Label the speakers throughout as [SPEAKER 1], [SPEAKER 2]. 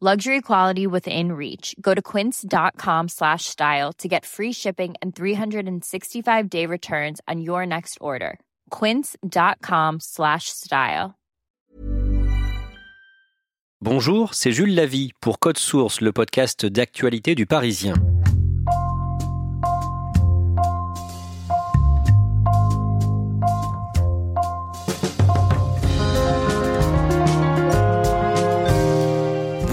[SPEAKER 1] Luxury quality within reach. Go to quince.com slash style to get free shipping and 365 day returns on your next order. Quince.com slash style.
[SPEAKER 2] Bonjour, c'est Jules Lavie pour Code Source, le podcast d'actualité du Parisien.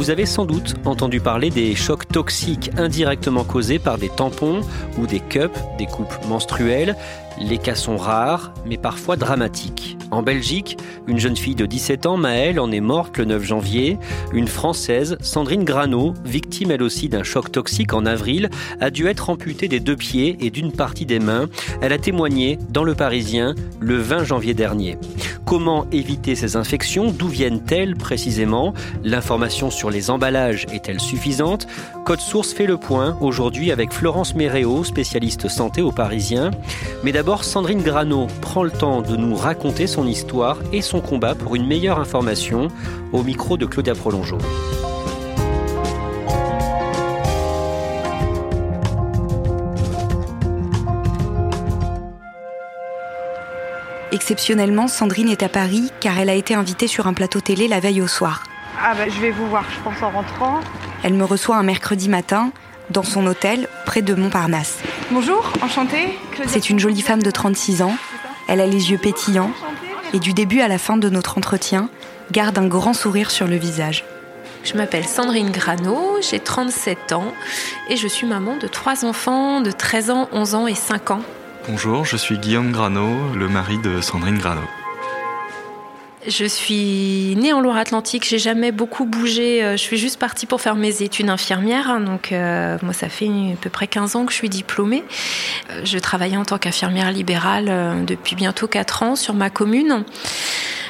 [SPEAKER 2] Vous avez sans doute entendu parler des chocs toxiques indirectement causés par des tampons ou des cups, des coupes menstruelles. Les cas sont rares, mais parfois dramatiques. En Belgique, une jeune fille de 17 ans, Maëlle, en est morte le 9 janvier. Une Française, Sandrine Grano, victime elle aussi d'un choc toxique en avril, a dû être amputée des deux pieds et d'une partie des mains. Elle a témoigné dans Le Parisien le 20 janvier dernier. Comment éviter ces infections? D'où viennent-elles précisément? L'information sur les emballages est-elle suffisante? Code Source fait le point aujourd'hui avec Florence Méréo, spécialiste santé au Parisien. Mais d'abord, Sandrine Grano prend le temps de nous raconter son histoire et son combat pour une meilleure information au micro de Claudia Prolongeau.
[SPEAKER 3] Exceptionnellement, Sandrine est à Paris car elle a été invitée sur un plateau télé la veille au soir.
[SPEAKER 4] Ah bah je vais vous voir, je pense, en rentrant.
[SPEAKER 3] Elle me reçoit un mercredi matin dans son hôtel près de Montparnasse.
[SPEAKER 4] Bonjour, enchantée.
[SPEAKER 3] C'est une jolie femme de 36 ans. Elle a les yeux pétillants et du début à la fin de notre entretien, garde un grand sourire sur le visage.
[SPEAKER 5] Je m'appelle Sandrine Grano, j'ai 37 ans et je suis maman de trois enfants de 13 ans, 11 ans et 5 ans.
[SPEAKER 6] Bonjour, je suis Guillaume Grano, le mari de Sandrine Grano.
[SPEAKER 5] Je suis née en Loire-Atlantique, j'ai jamais beaucoup bougé. euh, Je suis juste partie pour faire mes études infirmières. hein, Donc, euh, moi, ça fait à peu près 15 ans que je suis diplômée. Euh, Je travaillais en tant qu'infirmière libérale euh, depuis bientôt 4 ans sur ma commune.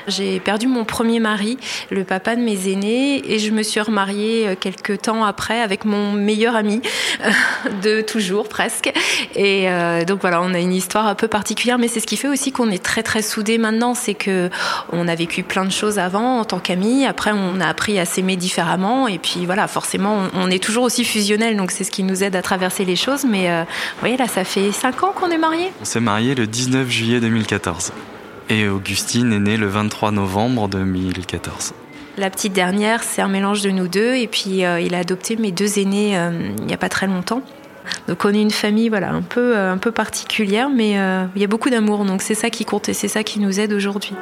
[SPEAKER 5] J'ai perdu mon premier mari, le papa de mes aînés, et je me suis remariée euh, quelques temps après avec mon meilleur ami de toujours presque. Et euh, donc voilà, on a une histoire un peu particulière, mais c'est ce qui fait aussi qu'on est très très soudés maintenant, c'est que on a vécu plein de choses avant en tant qu'amis. Après, on a appris à s'aimer différemment, et puis voilà, forcément, on, est toujours aussi fusionnels, donc c'est ce qui nous aide à traverser les choses. Mais euh, vous voyez, là, ça fait cinq ans qu'on est mariés.
[SPEAKER 6] On s'est mariés le 19 juillet 2014. Et Augustine est née le 23 novembre 2014.
[SPEAKER 5] La petite dernière, c'est un mélange de nous deux. Et puis, euh, il a adopté mes deux aînés euh, il n'y a pas très longtemps. Donc, on est une famille voilà, un, peu, euh, un peu particulière, mais euh, il y a beaucoup d'amour. Donc, c'est ça qui compte et c'est ça qui nous aide aujourd'hui.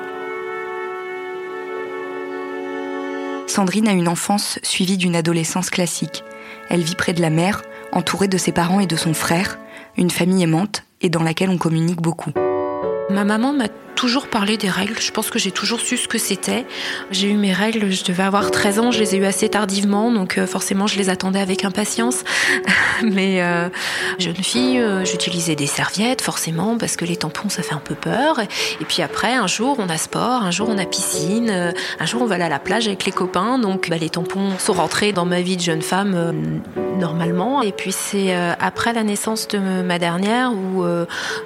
[SPEAKER 3] Sandrine a une enfance suivie d'une adolescence classique. Elle vit près de la mer, entourée de ses parents et de son frère, une famille aimante et dans laquelle on communique beaucoup.
[SPEAKER 5] Ma maman m'a toujours parlé des règles. Je pense que j'ai toujours su ce que c'était. J'ai eu mes règles, je devais avoir 13 ans, je les ai eues assez tardivement, donc euh, forcément je les attendais avec impatience. Mais euh, jeune fille, euh, j'utilisais des serviettes, forcément, parce que les tampons ça fait un peu peur. Et puis après, un jour on a sport, un jour on a piscine, un jour on va aller à la plage avec les copains, donc bah, les tampons sont rentrés dans ma vie de jeune femme normalement. Et puis c'est après la naissance de ma dernière où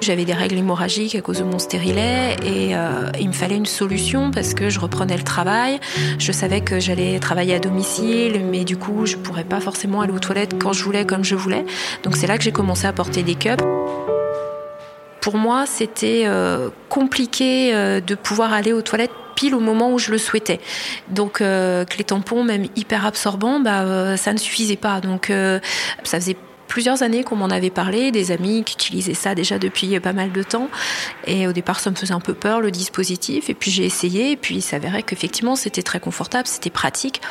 [SPEAKER 5] j'avais des règles hémorragiques à cause de mon stérilet et euh, il me fallait une solution parce que je reprenais le travail. Je savais que j'allais travailler à domicile, mais du coup, je pourrais pas forcément aller aux toilettes quand je voulais, comme je voulais. Donc c'est là que j'ai commencé à porter des cups. Pour moi, c'était euh, compliqué euh, de pouvoir aller aux toilettes pile au moment où je le souhaitais. Donc que les tampons, même hyper absorbants, bah, ça ne suffisait pas. Donc ça faisait plusieurs années qu'on m'en avait parlé, des amis qui utilisaient ça déjà depuis pas mal de temps. Et au départ, ça me faisait un peu peur, le dispositif. Et puis j'ai essayé, et puis il s'avérait qu'effectivement, c'était très confortable, c'était pratique.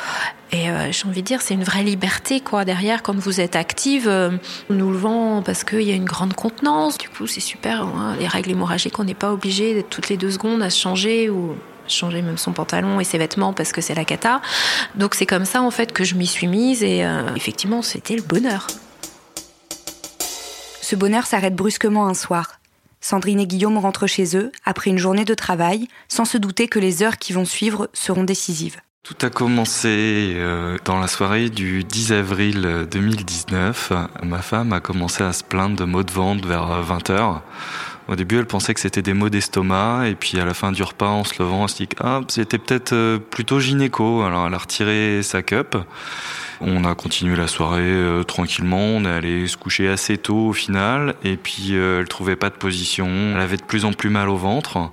[SPEAKER 5] Et euh, j'ai envie de dire, c'est une vraie liberté, quoi. Derrière, quand vous êtes active, euh, nous le vend parce qu'il y a une grande contenance. Du coup, c'est super. Hein. Les règles hémorragiques, on n'est pas obligé d'être toutes les deux secondes à se changer ou changer même son pantalon et ses vêtements parce que c'est la cata. Donc c'est comme ça en fait que je m'y suis mise et euh, effectivement c'était le bonheur.
[SPEAKER 3] Ce bonheur s'arrête brusquement un soir. Sandrine et Guillaume rentrent chez eux après une journée de travail, sans se douter que les heures qui vont suivre seront décisives.
[SPEAKER 6] Tout a commencé euh, dans la soirée du 10 avril 2019. Ma femme a commencé à se plaindre de maux de ventre vers 20h. Euh, Au début, elle pensait que c'était des maux d'estomac, et puis à la fin du repas, en se levant, elle se dit ah, c'était peut-être euh, plutôt gynéco. Alors elle a retiré sa cup. On a continué la soirée euh, tranquillement, on est allé se coucher assez tôt au final, et puis euh, elle trouvait pas de position, elle avait de plus en plus mal au ventre.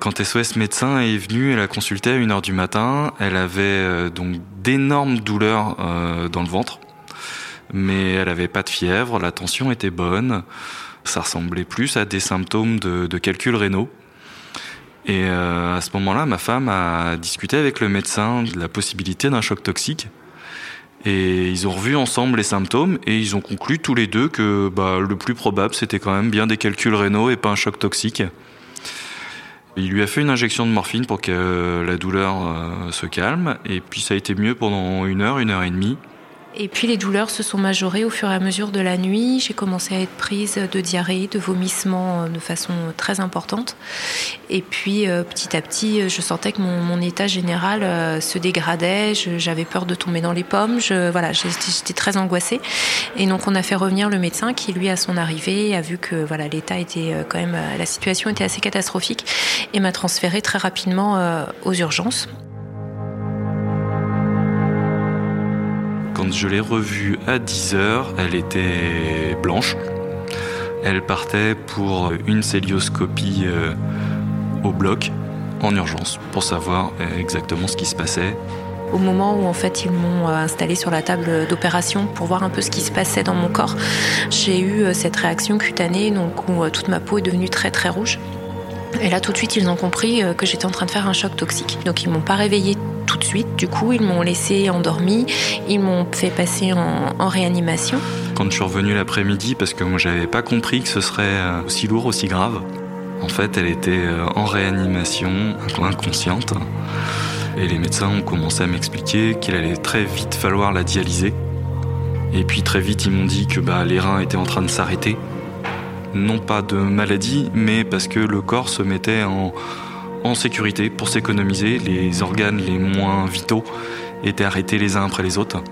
[SPEAKER 6] Quand SOS médecin est venu, elle a consulté à 1h du matin, elle avait euh, donc d'énormes douleurs dans le ventre, mais elle avait pas de fièvre, la tension était bonne, ça ressemblait plus à des symptômes de, de calculs rénaux. Et à ce moment-là, ma femme a discuté avec le médecin de la possibilité d'un choc toxique. Et ils ont revu ensemble les symptômes et ils ont conclu tous les deux que bah, le plus probable c'était quand même bien des calculs rénaux et pas un choc toxique. Il lui a fait une injection de morphine pour que la douleur euh, se calme et puis ça a été mieux pendant une heure, une heure et demie.
[SPEAKER 5] Et puis les douleurs se sont majorées au fur et à mesure de la nuit. J'ai commencé à être prise de diarrhée, de vomissements euh, de façon très importante. Et puis euh, petit à petit, je sentais que mon, état général euh, se dégradait. J'avais peur de tomber dans les pommes. Voilà, j'étais très angoissée. Et donc on a fait revenir le médecin qui, lui, à son arrivée, a vu que voilà l'état était quand même, la situation était assez catastrophique et m'a transféré très rapidement aux urgences.
[SPEAKER 6] Je l'ai revue à 10h, elle était blanche. Elle partait pour une célioscopie euh, au bloc en urgence pour savoir euh, exactement ce qui se passait.
[SPEAKER 5] Au moment où en fait ils m'ont euh, installé sur la table d'opération pour voir un peu ce qui se passait dans mon corps, j'ai eu cette réaction cutanée donc où toute ma peau est devenue très très rouge. Et là tout de suite ils ont compris que j'étais en train de faire un choc toxique. Donc ils m'ont pas réveillée tout de suite. Du coup, ils m'ont laissé endormie, ils m'ont fait passer en, réanimation.
[SPEAKER 6] Quand je suis revenu l'après-midi, parce que moi j'avais pas compris que ce serait euh, aussi lourd, aussi grave. En fait, elle était euh, en réanimation, inconsciente. Et les médecins ont commencé à m'expliquer qu'il allait très vite falloir la dialyser. Et puis très vite, ils m'ont dit que bah, les reins étaient en train de s'arrêter. Non pas de maladie, mais parce que le corps se mettait en, sécurité pour s'économiser. Les organes les moins vitaux étaient arrêtés les uns après les autres.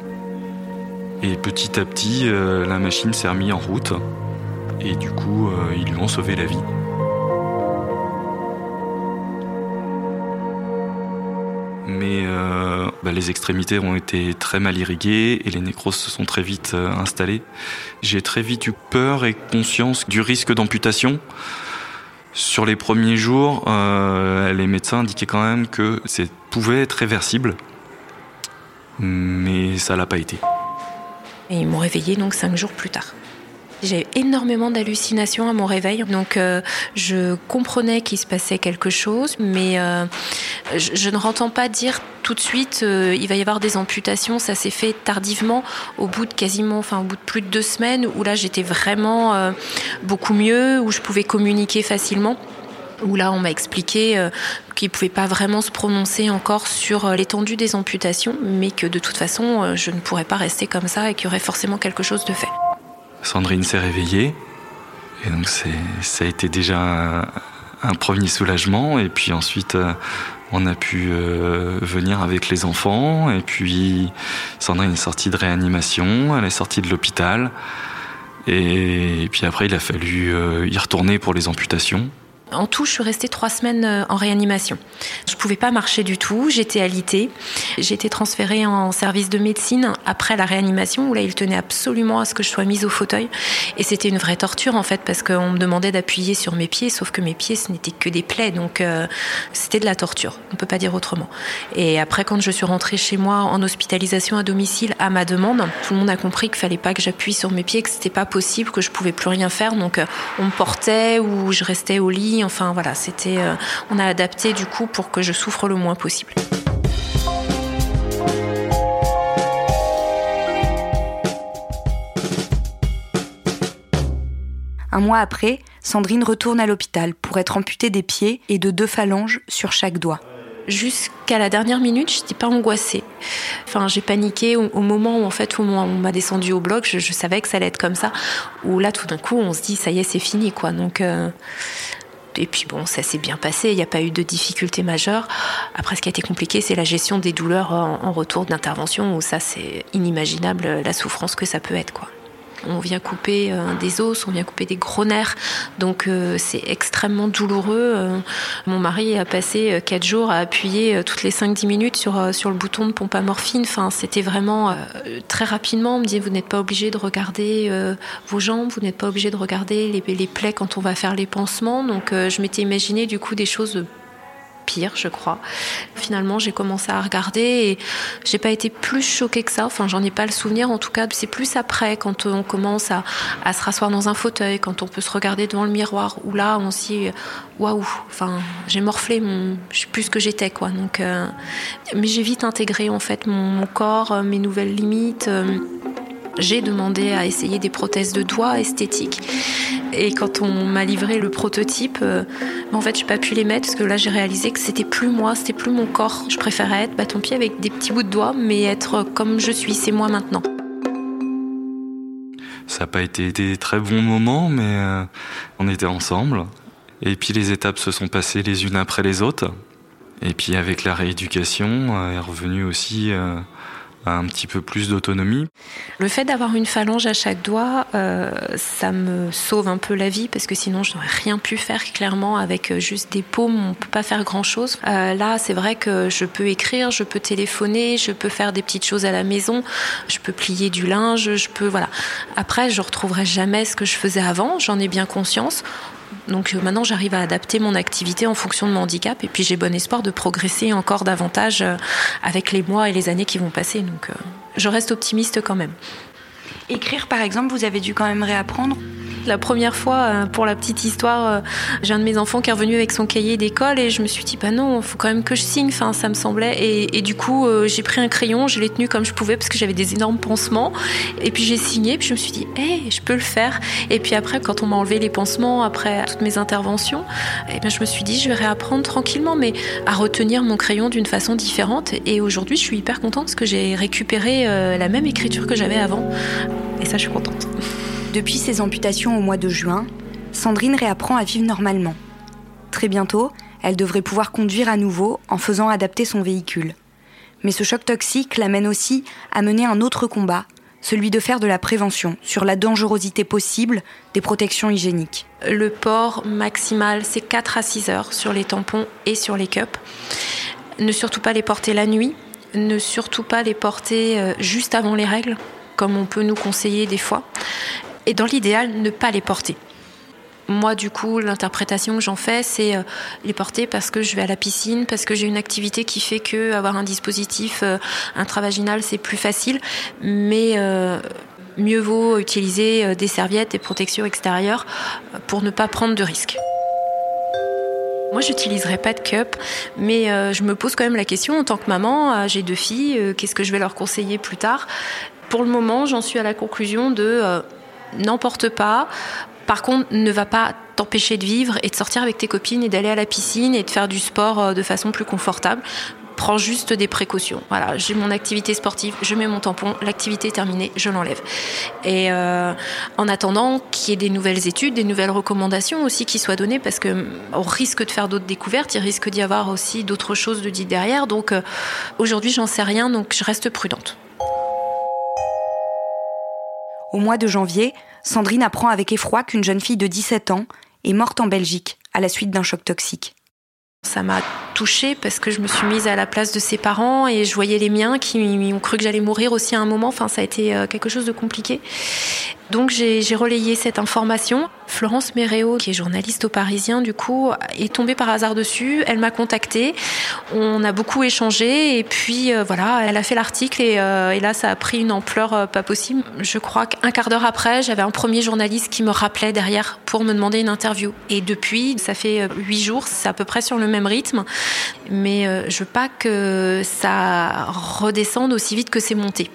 [SPEAKER 6] Et petit à petit, euh, la machine s'est remise en route. Et du coup, euh, ils lui ont sauvé la vie. Mais euh, bah, les extrémités ont été très mal irriguées et les nécroses se sont très vite installées. J'ai très vite eu peur et conscience du risque d'amputation. Sur les premiers jours, euh, les médecins indiquaient quand même que ça pouvait être réversible, mais ça l'a pas été.
[SPEAKER 5] Et ils m'ont réveillé donc cinq jours plus tard. J'ai énormément d'hallucinations à mon réveil, donc euh, je comprenais qu'il se passait quelque chose, mais euh, je, ne rentends pas dire tout de suite euh, il va y avoir des amputations. Ça s'est fait tardivement, au bout de quasiment, enfin au bout de plus de deux semaines, où là j'étais vraiment beaucoup mieux, où je pouvais communiquer facilement où là on m'a expliqué qu'il ne pouvait pas vraiment se prononcer encore sur l'étendue des amputations, mais que de toute façon je ne pourrais pas rester comme ça et qu'il y aurait forcément quelque chose de fait.
[SPEAKER 6] Sandrine s'est réveillée. Et donc ça a été déjà un, premier soulagement. Et puis ensuite, euh, on a pu euh, venir avec les enfants. Et puis Sandrine est sortie de réanimation, elle est sortie de l'hôpital. Et, puis après, il a fallu euh, y retourner pour les amputations.
[SPEAKER 5] En tout, je suis restée trois semaines euh, en réanimation. Je pouvais pas marcher du tout, j'étais alitée. J'ai été transférée en service de médecine après la réanimation où là, il tenait absolument à ce que je sois mise au fauteuil. Et c'était une vraie torture en fait parce qu'on me demandait d'appuyer sur mes pieds, sauf que mes pieds, ce n'étaient que des plaies. Donc euh, c'était de la torture, on peut pas dire autrement. Et après, quand je suis rentrée chez moi en hospitalisation à domicile à ma demande, tout le monde a compris qu'il fallait pas que j'appuie sur mes pieds, que c'était pas possible, que je pouvais plus rien faire. Donc euh, on me portait ou je restais au lit Enfin voilà, c'était, euh, on a adapté du coup pour que je souffre le moins possible.
[SPEAKER 3] Un mois après, Sandrine retourne à l'hôpital pour être amputée des pieds et de deux phalanges sur chaque doigt.
[SPEAKER 5] Jusqu'à la dernière minute, je n'étais pas angoissée. Enfin, j'ai paniqué au, moment où en fait où on m'a descendu au bloc. Je, savais que ça allait être comme ça. Où là, tout d'un coup, on se dit ça y est, c'est fini, quoi. Donc, euh, et puis bon, ça s'est bien passé, il n'y a pas eu de difficultés majeures. Après, ce qui a été compliqué, c'est la gestion des douleurs en, retour d'intervention, où ça, c'est inimaginable la souffrance que ça peut être, quoi. On vient couper euh, des os, on vient couper des gros nerfs, donc euh, c'est extrêmement douloureux. Euh, mon mari a passé quatre jours à appuyer toutes les 5-10 minutes sur, le bouton de pompe à morphine. C'était vraiment très rapidement. On me dit vous n'êtes pas obligé de regarder vos jambes, vous n'êtes pas obligé de regarder les, les, plaies quand on va faire les pansements. Donc je m'étais imaginé du coup des choses pire, je crois. Finalement, j'ai commencé à regarder et j'ai pas été plus choquée que ça. Enfin, j'en ai pas le souvenir. En tout cas, c'est plus après, quand on commence à, se rasseoir dans un fauteuil, quand on peut se regarder devant le miroir, où là, on s'y dit waouh. Enfin, j'ai morflé, mon, je suis plus ce que j'étais, quoi. Donc, euh, mais j'ai vite intégré en fait mon, corps, euh, mes nouvelles limites. Euh, j'ai demandé à essayer des prothèses de doigts esthétiques. Et quand on m'a livré le prototype, euh, en fait, j'ai pas pu les mettre parce que là, j'ai réalisé que c'était plus moi, c'était plus mon corps. Je préférais être, tant pis, avec des petits bouts de doigts, mais être comme je suis, c'est moi maintenant.
[SPEAKER 6] Ça n'a pas été des très bons moments, mais euh, on était ensemble. Et puis les étapes se sont passées les unes après les autres. Et puis avec la rééducation euh, est revenu aussi un petit peu plus d'autonomie.
[SPEAKER 5] Le fait d'avoir une phalange à chaque doigt, euh, ça me sauve un peu la vie parce que sinon je n'aurais rien pu faire clairement avec euh, juste des paumes, on peut pas faire grand chose. Euh, là, c'est vrai que je peux écrire, je peux téléphoner, je peux faire des petites choses à la maison, je peux plier du linge, je peux voilà. Après, je retrouverai jamais ce que je faisais avant, j'en ai bien conscience. Donc euh, maintenant, j'arrive à adapter mon activité en fonction de mon handicap et puis j'ai bon espoir de progresser encore davantage euh, avec les mois et les années qui vont passer. Donc euh, je reste optimiste quand même.
[SPEAKER 3] Écrire, par exemple, vous avez dû quand même réapprendre
[SPEAKER 5] la première fois, euh, pour la petite histoire, euh, j'ai un de mes enfants qui est revenu avec son cahier d'école et je me suis dit, bah non, faut quand même que je signe. Enfin, ça me semblait. Et, du coup, euh, j'ai pris un crayon, je l'ai tenu comme je pouvais parce que j'avais des énormes pansements. Et puis j'ai signé, puis je me suis dit, hé, je peux le faire. Et puis après, quand on m'a enlevé les pansements, après toutes mes interventions, eh ben, je me suis dit, je vais réapprendre tranquillement, mais à retenir mon crayon d'une façon différente. Et aujourd'hui, je suis hyper contente parce que j'ai récupéré la même écriture que j'avais avant. Et ça, je suis contente.
[SPEAKER 3] Depuis ses amputations au mois de juin, Sandrine réapprend à vivre normalement. Très bientôt, elle devrait pouvoir conduire à nouveau en faisant adapter son véhicule. Mais ce choc toxique l'amène aussi à mener un autre combat, celui de faire de la prévention sur la dangerosité possible des protections hygiéniques.
[SPEAKER 5] Le port maximal, c'est 4 à 6 heures sur les tampons et sur les cups. Ne surtout pas les porter la nuit, ne surtout pas les porter euh, juste avant les règles, comme on peut nous conseiller des fois et dans l'idéal, ne pas les porter. Moi, du coup, l'interprétation que j'en fais, c'est euh, les porter parce que je vais à la piscine, parce que j'ai une activité qui fait que avoir un dispositif euh, intravaginal, c'est plus facile. Mais euh, mieux vaut utiliser des serviettes, des protections extérieures pour ne pas prendre de risques. Moi, j'utiliserai pas de cup, mais je me pose quand même la question en tant que maman. j'ai deux filles, qu'est-ce que je vais leur conseiller plus tard? Pour le moment, j'en suis à la conclusion de n'emporte pas. Par contre, ne va pas t'empêcher de vivre et de sortir avec tes copines et d'aller à la piscine et de faire du sport euh, de façon plus confortable. Prends juste des précautions. Voilà, j'ai mon activité sportive, je mets mon tampon, l'activité est terminée, je l'enlève. Et euh, en attendant qu'il y ait des nouvelles études, des nouvelles recommandations aussi qui soient données, parce que on risque de faire d'autres découvertes, il risque d'y avoir aussi d'autres choses de dit derrière. Donc euh, aujourd'hui, j'en sais rien, donc je reste prudente.
[SPEAKER 3] Au mois de janvier, Sandrine apprend avec effroi qu'une jeune fille de 17 ans est morte en Belgique à la suite d'un choc toxique.
[SPEAKER 5] Ça m'a touchée parce que je me suis mise à la place de ses parents et je voyais les miens qui ont cru que j'allais mourir aussi à un moment. Enfin, ça a été euh, quelque chose de compliqué. Donc j'ai relayé cette information. Florence Méréo, qui est journaliste au Parisien, du coup, est tombée par hasard dessus. Elle m'a contactée. On a beaucoup échangé et puis euh, voilà, elle a fait l'article et, euh, et, là, ça a pris une ampleur euh, pas possible. Je crois qu'un quart d'heure après, j'avais un premier journaliste qui me rappelait derrière pour me demander une interview. Et depuis, ça fait huit jours, c'est à peu près sur le même rythme. Mais je veux pas que ça redescende aussi vite que c'est monté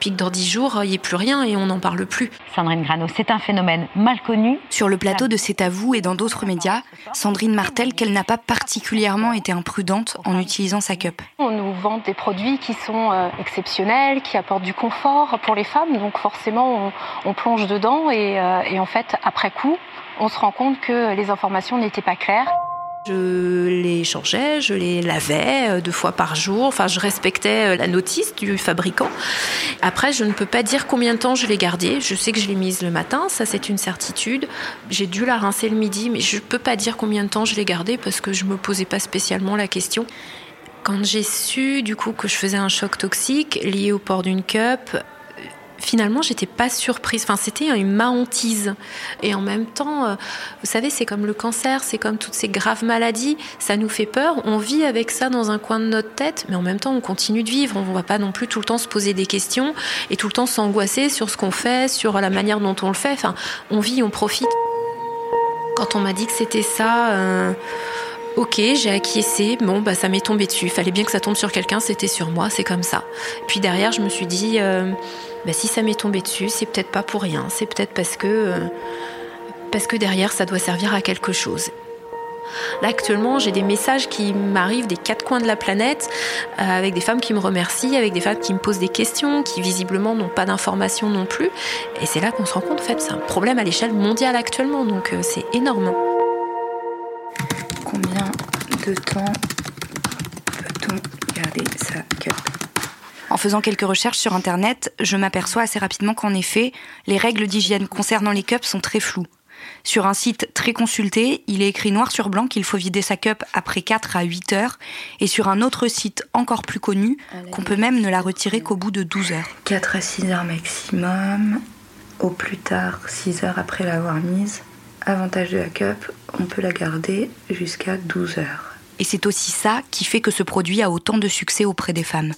[SPEAKER 5] puis que dans dix jours, il n'y ait plus rien et on n'en parle plus.
[SPEAKER 7] Sandrine Grano, c'est un phénomène mal connu.
[SPEAKER 3] Sur le plateau de C'est à vous et dans d'autres médias, Sandrine martèle qu'elle n'a pas particulièrement été imprudente en utilisant sa cup.
[SPEAKER 8] On nous vend des produits qui sont euh, exceptionnels, qui apportent du confort pour les femmes, donc forcément on, plonge dedans et, euh, et en fait, après coup, on se rend compte que les informations n'étaient pas claires.
[SPEAKER 5] Je les changeais, je les lavais euh, deux fois par jour. Enfin, je respectais euh, la notice du fabricant. Après, je ne peux pas dire combien de temps je l'ai gardée. Je sais que je l'ai mise le matin, ça c'est une certitude. J'ai dû la rincer le midi, mais je ne peux pas dire combien de temps je l'ai gardée parce que je me posais pas spécialement la question. Quand j'ai su du coup que je faisais un choc toxique lié au port d'une cup, finalement, j'étais pas surprise. Enfin, c'était une hantise. Et en même temps, euh, vous savez, c'est comme le cancer, c'est comme toutes ces graves maladies. Ça nous fait peur. On vit avec ça dans un coin de notre tête, mais en même temps, on continue de vivre. On ne va pas non plus tout le temps se poser des questions et tout le temps s'angoisser sur ce qu'on fait, sur la manière dont on le fait. Enfin, on vit, on profite. Quand on m'a dit que c'était ça. Euh, Ok, j'ai acquiescé. Bon, bah ça m'est tombé dessus. Fallait bien que ça tombe sur quelqu'un. C'était sur moi. C'est comme ça. Puis derrière, je me suis dit, euh, bah, si ça m'est tombé dessus, c'est peut-être pas pour rien. C'est peut-être parce que euh, parce que derrière, ça doit servir à quelque chose. Là, actuellement, j'ai des messages qui m'arrivent des quatre coins de la planète, euh, avec des femmes qui me remercient, avec des femmes qui me posent des questions, qui visiblement n'ont pas d'informations non plus. Et c'est là qu'on se rend compte, en fait, c'est un problème à l'échelle mondiale actuellement, donc c'est énorme
[SPEAKER 3] combien de temps peut-on garder sa cup faisant quelques recherches sur Internet, je m'aperçois assez rapidement qu'en effet, les règles d'hygiène concernant les cups sont très floues. Sur un site très consulté, il est écrit noir sur blanc qu'il faut vider sa cup après 4 à 8 heures, et sur un autre site encore plus connu, qu'on peut même ne la retirer qu'au bout de 12 heures. 4 à 6 heures maximum, au plus tard 6 heures après l'avoir mise. Avantage de la cup, on peut la garder jusqu'à 12 heures. Et c'est aussi ça qui fait que ce produit a autant de succès auprès des femmes.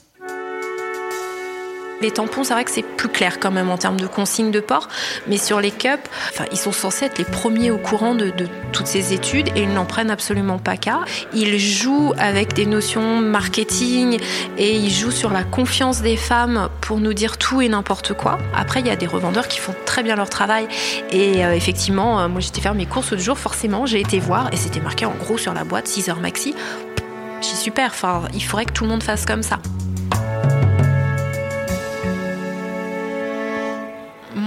[SPEAKER 5] Les tampons, c'est vrai que c'est plus clair quand même en termes de consignes de port, mais sur les cups, enfin, ils sont censés être les premiers au courant de, toutes ces études et ils n'en prennent absolument pas cas. Ils jouent avec des notions marketing et ils jouent sur la confiance des femmes pour nous dire tout et n'importe quoi. Après, il y a des revendeurs qui font très bien leur travail et euh, effectivement, euh, moi j'étais faire mes courses de jour, forcément, j'ai été voir et c'était marqué en gros sur la boîte 6 heures maxi. J'ai super, enfin, il faudrait que tout le monde fasse comme ça.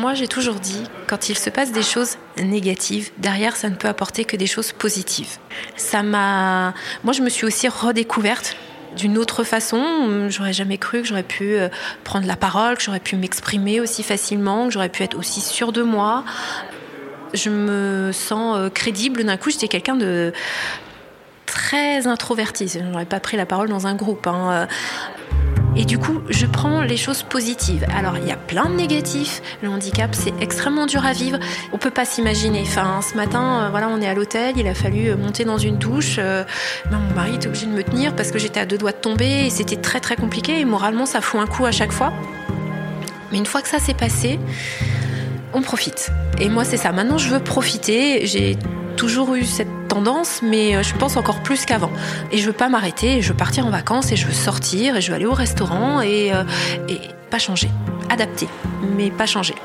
[SPEAKER 5] Moi, j'ai toujours dit, quand il se passe des choses négatives, derrière, ça ne peut apporter que des choses positives. Ça m'a. Moi, je me suis aussi redécouverte d'une autre façon. J'aurais jamais cru que j'aurais pu euh, prendre la parole, que j'aurais pu m'exprimer aussi facilement, que j'aurais pu être aussi sûre de moi. Je me sens euh, crédible. D'un coup, j'étais quelqu'un de très introverti. Je n'aurais pas pris la parole dans un groupe. Hein. Et du coup, je prends les choses positives. Alors, il y a plein de négatifs. Le handicap, c'est extrêmement dur à vivre. On peut pas s'imaginer. Enfin, ce matin, euh, voilà, on est à l'hôtel. Il a fallu euh, monter dans une douche. Euh, ben, mon mari était obligé de me tenir parce que j'étais à deux doigts de tomber et c'était très très compliqué. Et moralement, ça fout un coup à chaque fois. Mais une fois que ça s'est passé, on profite. Et moi, c'est ça. Maintenant, je veux profiter. J'ai toujours eu cette tendance, mais euh, je pense encore plus qu'avant. Et je veux pas m'arrêter, je veux partir en vacances et je veux sortir et je veux aller au restaurant et, euh, et pas changer. Adapter, mais pas changer.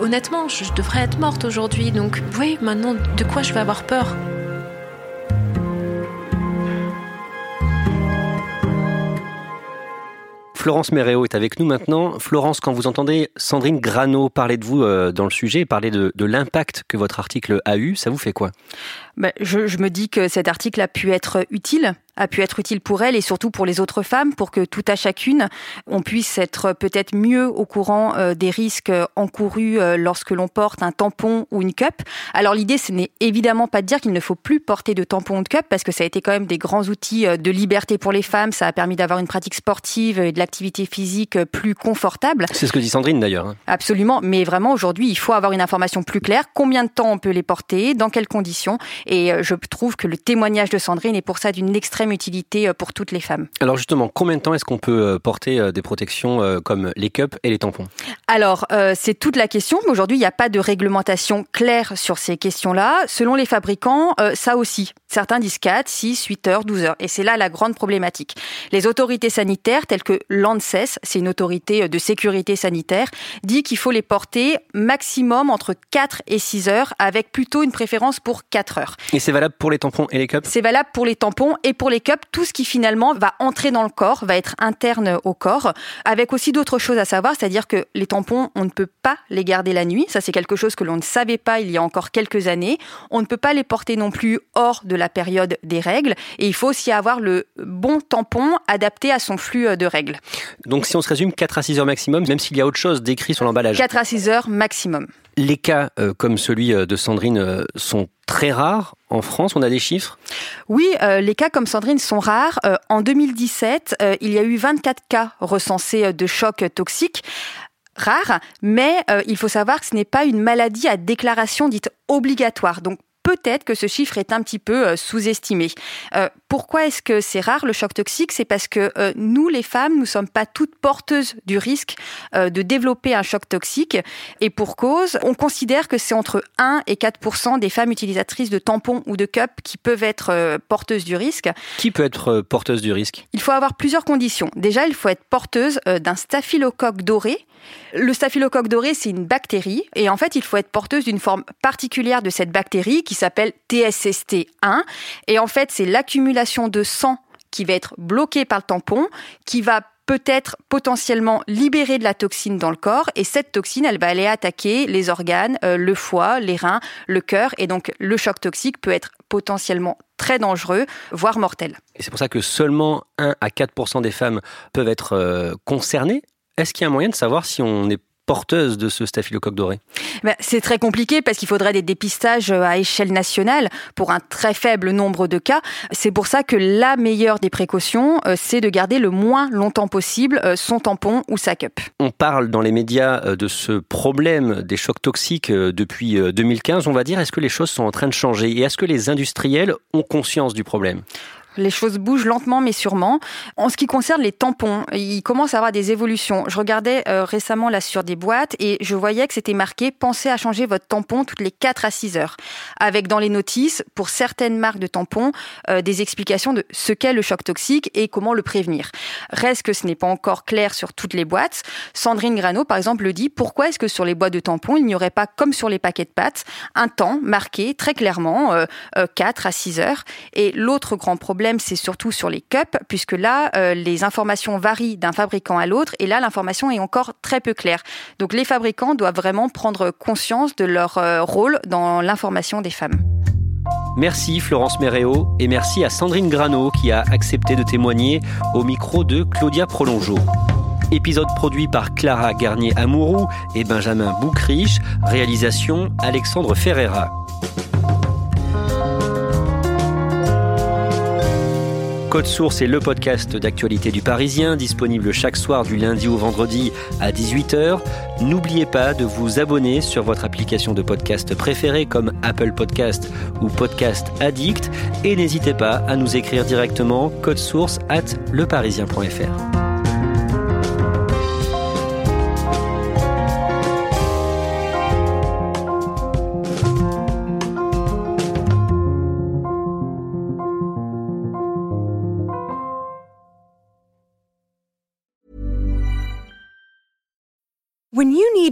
[SPEAKER 5] Honnêtement, je devrais être morte aujourd'hui, donc oui, maintenant, de quoi je vais avoir peur?
[SPEAKER 2] Florence Méréo est avec nous maintenant. Florence, quand vous entendez Sandrine Grano parler de vous euh, dans le sujet, parler de, l'impact que votre article a eu, ça vous fait quoi?
[SPEAKER 9] Ben, je, me dis que cet article a pu être utile
[SPEAKER 3] a pu être utile pour elle et surtout pour les autres femmes, pour que tout à chacune, on puisse être peut-être mieux au courant euh, des risques encourus euh, lorsque l'on porte un tampon ou une cup. Alors l'idée, ce n'est évidemment pas de dire qu'il ne faut plus porter de tampon ou de cup, parce que ça a été quand même des grands outils euh, de liberté pour les femmes. Ça a permis d'avoir une pratique sportive et de l'activité physique plus confortable.
[SPEAKER 2] C'est ce que dit Sandrine d'ailleurs. Hein.
[SPEAKER 3] Absolument, mais vraiment aujourd'hui, il faut avoir une information plus claire. Combien de temps on peut les porter, dans quelles conditions? Et je trouve que le témoignage de Sandrine est pour ça d'une extrême utilité pour toutes les femmes.
[SPEAKER 2] Alors justement, combien de temps est-ce qu'on peut porter des protections comme les cups et les tampons?
[SPEAKER 3] Alors, c'est toute la question. Aujourd'hui, il n'y a pas de réglementation claire sur ces questions-là. Selon les fabricants, ça aussi. Certains disent 4, 6, 8 heures, 12 heures. Et c'est là la grande problématique. Les autorités sanitaires, telles que l'ANSES, c'est une autorité de sécurité sanitaire, dit qu'il faut les porter maximum entre 4 et 6 heures, avec plutôt une préférence pour 4 heures.
[SPEAKER 2] Et c'est valable pour les tampons et les cups?
[SPEAKER 3] C'est valable pour les tampons et pour les cups. Tout ce qui finalement va entrer dans le corps, va être interne au corps, avec aussi d'autres choses à savoir, c'est-à-dire que les tampons, on ne peut pas les garder la nuit. Ça, c'est quelque chose que l'on ne savait pas il y a encore quelques années. On ne peut pas les porter non plus hors de la période des règles. Et il faut aussi avoir le bon tampon adapté à son flux euh, de règles.
[SPEAKER 2] Donc si on se résume, 4 à 6 heures maximum, même s'il y a autre chose décrit sur l'emballage.
[SPEAKER 3] 4 à 6 heures maximum.
[SPEAKER 2] Les cas euh, comme celui euh, de Sandrine sont très rares en France On a des chiffres?
[SPEAKER 3] Oui, les cas comme Sandrine sont rares. en 2017, il y a eu 24 cas recensés de chocs toxiques rares, mais il faut savoir que ce n'est pas une maladie à déclaration dite obligatoire. Donc peut-être que ce chiffre est un petit peu euh, sous-estimé. Euh, pourquoi est-ce que c'est rare le choc toxique? C'est parce que euh, nous, les femmes, nous sommes pas toutes porteuses du risque de développer un choc toxique. Et pour cause, on considère que c'est entre 1 et 4 des femmes utilisatrices de tampons ou de cups qui peuvent être porteuses du risque.
[SPEAKER 2] Qui peut être porteuse du risque?
[SPEAKER 3] Il faut avoir plusieurs conditions. Déjà, il faut être porteuse d'un staphylocoque doré le staphylocoque doré, c'est une bactérie et en fait, il faut être porteuse d'une forme particulière de cette bactérie qui s'appelle TSST1 et en fait, c'est l'accumulation de sang qui va être bloqué par le tampon, qui va peut-être potentiellement libérer de la toxine dans le corps. Et cette toxine, elle va aller attaquer les organes, euh, le foie, les reins, le cœur. Et donc le choc toxique peut être potentiellement très dangereux, voire mortel.
[SPEAKER 2] Et c'est pour ça que seulement 1 à 4 des femmes peuvent être euh, concernées. Est-ce qu'il y a un moyen de savoir si on est porteuse de ce staphylocoque doré
[SPEAKER 3] ben, C'est très compliqué parce qu'il faudrait des dépistages euh, à échelle nationale pour un très faible nombre de cas. C'est pour ça que la meilleure des précautions, euh, c'est de garder le moins longtemps possible euh, son tampon ou sa cup.
[SPEAKER 2] On parle dans les médias de ce problème des chocs toxiques depuis 2015, on va dire. Est-ce que les choses sont en train de changer? Et est-ce que les industriels ont conscience du problème?
[SPEAKER 3] Les choses bougent lentement mais sûrement. En ce qui concerne les tampons, il commence à avoir des évolutions. Je regardais euh, récemment là sur des boîtes et je voyais que c'était marqué pensez à changer votre tampon toutes les 4 à 6 heures. Avec dans les notices, pour certaines marques de tampons, euh, des explications de ce qu'est le choc toxique et comment le prévenir. Reste que ce n'est pas encore clair sur toutes les boîtes. Sandrine Grano, par exemple, le dit pourquoi est-ce que sur les boîtes de tampons, il n'y aurait pas, comme sur les paquets de pâtes, un temps marqué très clairement, 4 euh, à 6 heures? Et l'autre grand problème, c'est surtout sur les cups, puisque là, euh, les informations varient d'un fabricant à l'autre, et là, l'information est encore très peu claire. Donc les fabricants doivent vraiment prendre conscience de leur euh, rôle dans l'information des femmes.
[SPEAKER 2] Merci Florence Méréo et merci à Sandrine Grano qui a accepté de témoigner au micro de Claudia Prolongeau. Épisode produit par Clara Garnier-Amouroux et Benjamin Boucriche, réalisation Alexandre Ferreira. Code Source est le podcast d'actualité du Parisien, disponible chaque soir du lundi au vendredi à 18h. N'oubliez pas de vous abonner sur votre application de podcast préférée comme Apple Podcast ou Podcast Addict et n'hésitez pas à nous écrire directement code source at leparisien.fr.